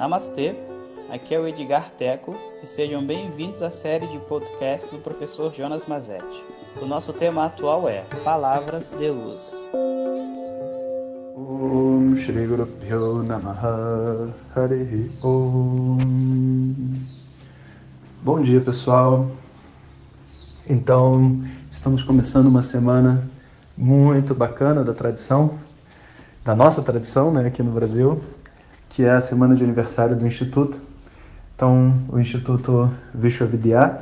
Namastê, aqui é o Edgar Teco e sejam bem-vindos à série de podcast do professor Jonas Mazetti. O nosso tema atual é Palavras de Luz. Bom dia pessoal. Então, estamos começando uma semana muito bacana da tradição, da nossa tradição, né, aqui no Brasil, que é a semana de aniversário do Instituto. Então, o Instituto Vishwavidya,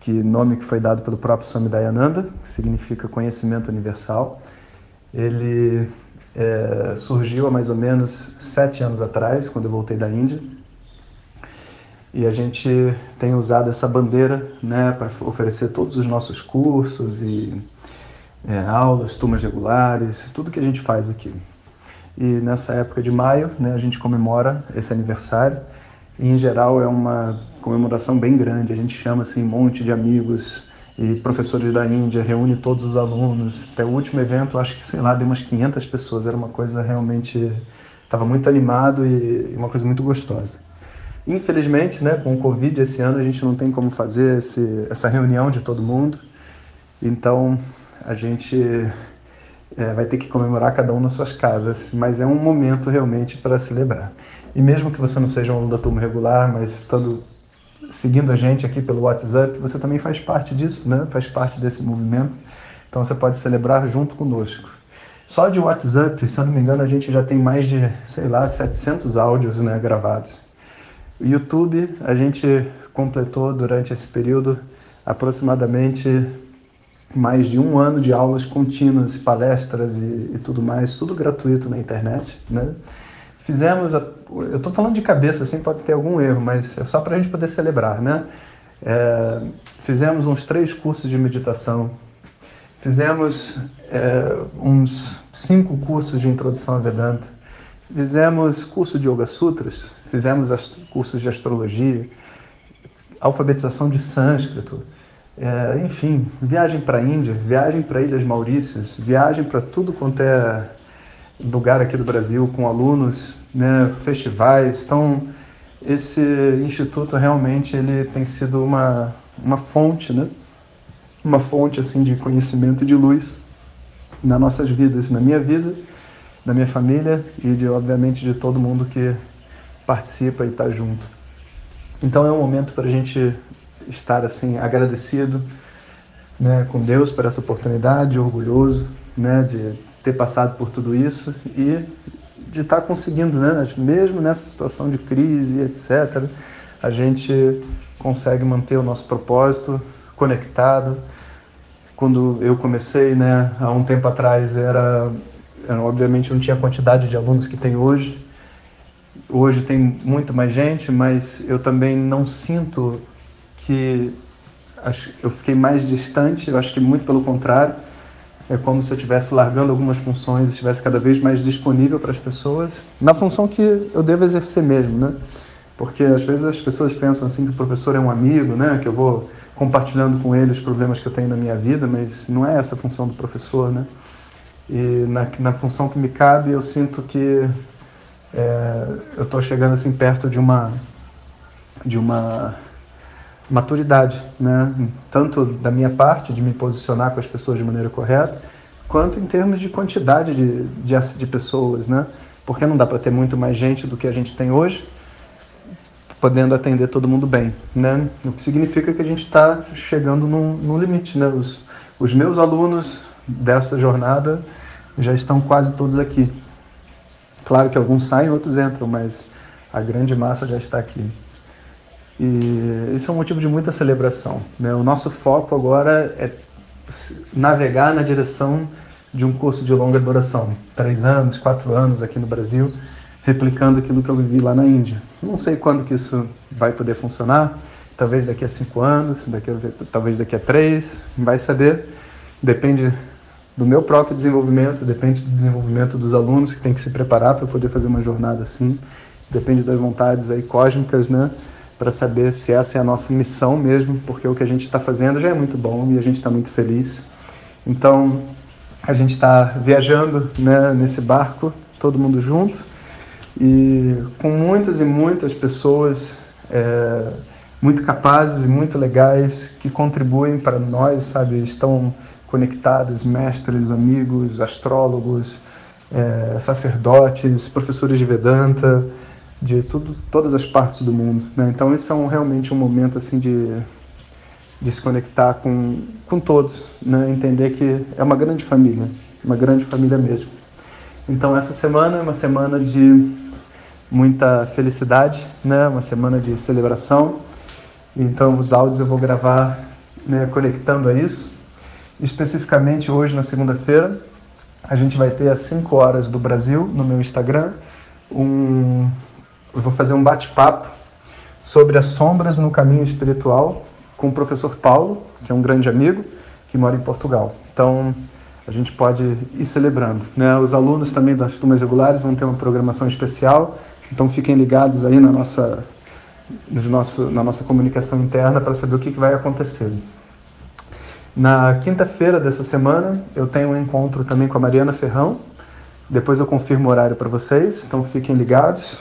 que nome que foi dado pelo próprio Swami Dayananda, que significa conhecimento universal, ele é, surgiu há mais ou menos sete anos atrás, quando eu voltei da Índia. E a gente tem usado essa bandeira né, para oferecer todos os nossos cursos e é, aulas, turmas regulares, tudo que a gente faz aqui. E nessa época de maio, né, a gente comemora esse aniversário. E, em geral, é uma comemoração bem grande. A gente chama assim, um monte de amigos e professores da Índia, reúne todos os alunos. Até o último evento, acho que, sei lá, deu umas 500 pessoas. Era uma coisa realmente... Estava muito animado e uma coisa muito gostosa. Infelizmente, né, com o Covid esse ano, a gente não tem como fazer esse, essa reunião de todo mundo. Então, a gente é, vai ter que comemorar cada um nas suas casas, mas é um momento realmente para celebrar. E mesmo que você não seja um aluno da turma regular, mas estando seguindo a gente aqui pelo WhatsApp, você também faz parte disso, né? Faz parte desse movimento. Então você pode celebrar junto conosco. Só de WhatsApp, se eu não me engano, a gente já tem mais de, sei lá, 700 áudios né, gravados. YouTube, a gente completou durante esse período aproximadamente mais de um ano de aulas contínuas, palestras e, e tudo mais, tudo gratuito na internet, né? Fizemos, a, eu estou falando de cabeça, assim pode ter algum erro, mas é só para a gente poder celebrar, né? É, fizemos uns três cursos de meditação, fizemos é, uns cinco cursos de introdução a Vedanta, fizemos curso de Yoga Sutras, fizemos cursos de astrologia, alfabetização de sânscrito, é, enfim, viagem para a Índia, viagem para Ilhas Maurícias, viagem para tudo quanto é lugar aqui do Brasil com alunos, né, festivais. Então, esse instituto realmente ele tem sido uma, uma fonte, né? Uma fonte assim de conhecimento e de luz nas nossas vidas, na minha vida, na minha família e de obviamente de todo mundo que participa e está junto. Então é um momento para a gente estar assim agradecido né, com Deus por essa oportunidade, orgulhoso né, de ter passado por tudo isso e de estar conseguindo, né, mesmo nessa situação de crise, etc., a gente consegue manter o nosso propósito conectado. Quando eu comecei, né, há um tempo atrás, era, obviamente não tinha a quantidade de alunos que tem hoje. Hoje tem muito mais gente, mas eu também não sinto que eu fiquei mais distante, eu acho que muito pelo contrário. É como se eu estivesse largando algumas funções estivesse cada vez mais disponível para as pessoas, na função que eu devo exercer mesmo, né? Porque às vezes as pessoas pensam assim que o professor é um amigo, né? Que eu vou compartilhando com ele os problemas que eu tenho na minha vida, mas não é essa a função do professor, né? E na, na função que me cabe, eu sinto que é, eu estou chegando assim perto de uma de uma maturidade, né? tanto da minha parte de me posicionar com as pessoas de maneira correta, quanto em termos de quantidade de, de, de pessoas, né? porque não dá para ter muito mais gente do que a gente tem hoje, podendo atender todo mundo bem, né? O que significa que a gente está chegando num, num, limite, né? Os, os meus alunos dessa jornada já estão quase todos aqui. Claro que alguns saem, outros entram, mas a grande massa já está aqui. E isso é um motivo de muita celebração. Né? O nosso foco agora é navegar na direção de um curso de longa duração, três anos, quatro anos aqui no Brasil, replicando aquilo que eu vivi lá na Índia. Não sei quando que isso vai poder funcionar, talvez daqui a cinco anos, daqui a, talvez daqui a três, vai saber. Depende do meu próprio desenvolvimento, depende do desenvolvimento dos alunos que têm que se preparar para poder fazer uma jornada assim, depende das vontades aí cósmicas, né? Para saber se essa é a nossa missão mesmo, porque o que a gente está fazendo já é muito bom e a gente está muito feliz. Então, a gente está viajando né, nesse barco, todo mundo junto, e com muitas e muitas pessoas é, muito capazes e muito legais que contribuem para nós, sabe? Estão conectados, mestres, amigos, astrólogos, é, sacerdotes, professores de Vedanta, de tudo, todas as partes do mundo. Né? Então isso é um, realmente um momento assim de, de se conectar com, com todos, né? entender que é uma grande família, uma grande família mesmo. Então essa semana é uma semana de muita felicidade, né? uma semana de celebração. Então os áudios eu vou gravar né, conectando a isso. Especificamente hoje, na segunda-feira, a gente vai ter às 5 horas do Brasil, no meu Instagram, um, eu vou fazer um bate-papo sobre as sombras no caminho espiritual com o professor Paulo, que é um grande amigo, que mora em Portugal. Então, a gente pode ir celebrando. Né? Os alunos também das turmas regulares vão ter uma programação especial, então fiquem ligados aí na nossa, no nosso, na nossa comunicação interna para saber o que, que vai acontecer. Na quinta-feira dessa semana, eu tenho um encontro também com a Mariana Ferrão. Depois eu confirmo o horário para vocês, então fiquem ligados.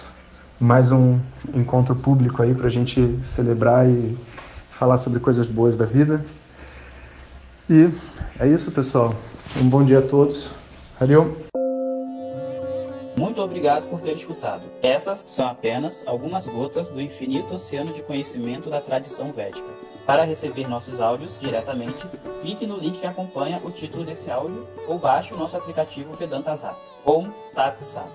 Mais um encontro público aí para a gente celebrar e falar sobre coisas boas da vida. E é isso, pessoal. Um bom dia a todos. Valeu! Muito obrigado por ter escutado. Essas são apenas algumas gotas do infinito oceano de conhecimento da tradição védica. Para receber nossos áudios diretamente, clique no link que acompanha o título desse áudio ou baixe o nosso aplicativo Vedanta Zap. Om Tat Sat.